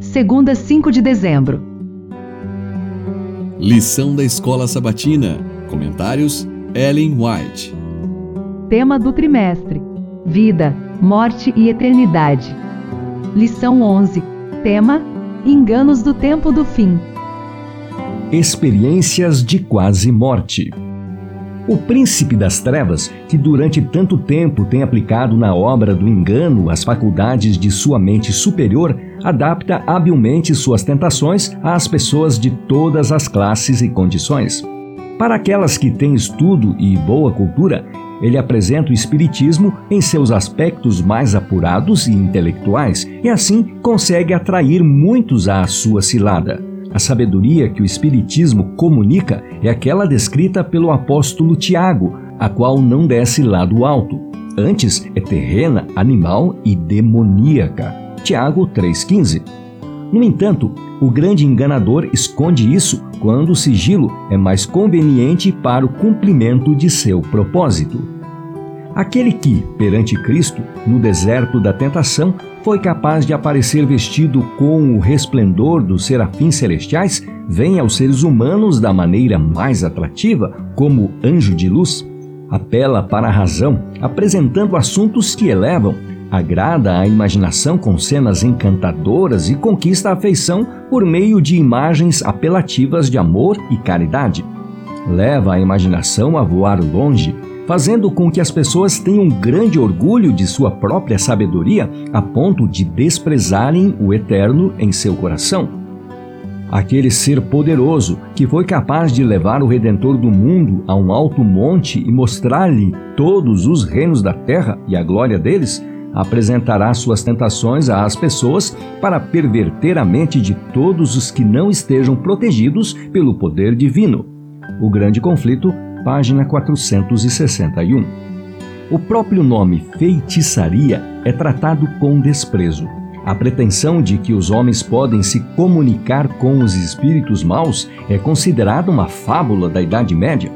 Segunda, 5 de dezembro. Lição da Escola Sabatina. Comentários: Ellen White. Tema do trimestre: Vida, Morte e Eternidade. Lição 11. Tema: Enganos do tempo do fim. Experiências de quase morte. O príncipe das trevas, que durante tanto tempo tem aplicado na obra do engano as faculdades de sua mente superior, adapta habilmente suas tentações às pessoas de todas as classes e condições. Para aquelas que têm estudo e boa cultura, ele apresenta o Espiritismo em seus aspectos mais apurados e intelectuais e assim consegue atrair muitos à sua cilada. A sabedoria que o Espiritismo comunica é aquela descrita pelo apóstolo Tiago, a qual não desce lá do alto. Antes é terrena, animal e demoníaca. Tiago 3,15. No entanto, o grande enganador esconde isso quando o sigilo é mais conveniente para o cumprimento de seu propósito. Aquele que, perante Cristo, no deserto da tentação, foi capaz de aparecer vestido com o resplendor dos serafins celestiais, vem aos seres humanos da maneira mais atrativa, como anjo de luz. Apela para a razão, apresentando assuntos que elevam, agrada a imaginação com cenas encantadoras e conquista a afeição por meio de imagens apelativas de amor e caridade. Leva a imaginação a voar longe, fazendo com que as pessoas tenham grande orgulho de sua própria sabedoria a ponto de desprezarem o eterno em seu coração. Aquele ser poderoso que foi capaz de levar o Redentor do mundo a um alto monte e mostrar-lhe todos os reinos da terra e a glória deles, apresentará suas tentações às pessoas para perverter a mente de todos os que não estejam protegidos pelo poder divino. O grande conflito página 461. O próprio nome feitiçaria é tratado com desprezo. A pretensão de que os homens podem se comunicar com os espíritos maus é considerada uma fábula da Idade Média.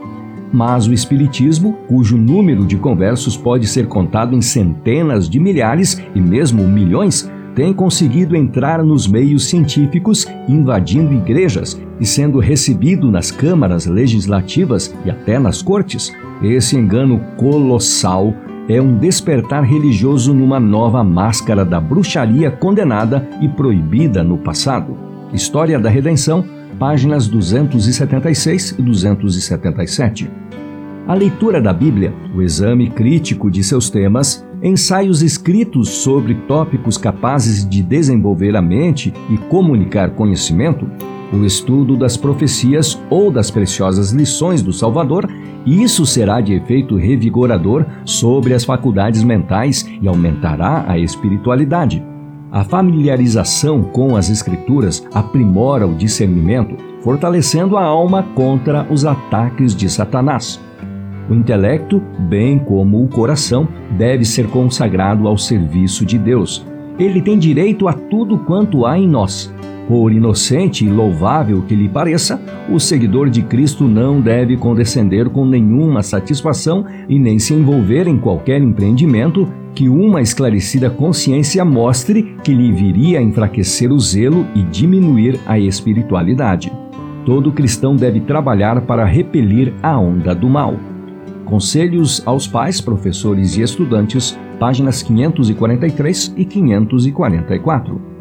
Mas o Espiritismo, cujo número de conversos pode ser contado em centenas de milhares e mesmo milhões, tem conseguido entrar nos meios científicos, invadindo igrejas e sendo recebido nas câmaras legislativas e até nas cortes. Esse engano colossal é um despertar religioso numa nova máscara da bruxaria condenada e proibida no passado. História da Redenção, páginas 276 e 277. A leitura da Bíblia, o exame crítico de seus temas ensaios escritos sobre tópicos capazes de desenvolver a mente e comunicar conhecimento, o estudo das profecias ou das preciosas lições do Salvador, isso será de efeito revigorador sobre as faculdades mentais e aumentará a espiritualidade. A familiarização com as Escrituras aprimora o discernimento, fortalecendo a alma contra os ataques de Satanás. O intelecto, bem como o coração, deve ser consagrado ao serviço de Deus. Ele tem direito a tudo quanto há em nós. Por inocente e louvável que lhe pareça, o seguidor de Cristo não deve condescender com nenhuma satisfação e nem se envolver em qualquer empreendimento que uma esclarecida consciência mostre que lhe viria a enfraquecer o zelo e diminuir a espiritualidade. Todo cristão deve trabalhar para repelir a onda do mal. Conselhos aos pais, professores e estudantes, páginas 543 e 544.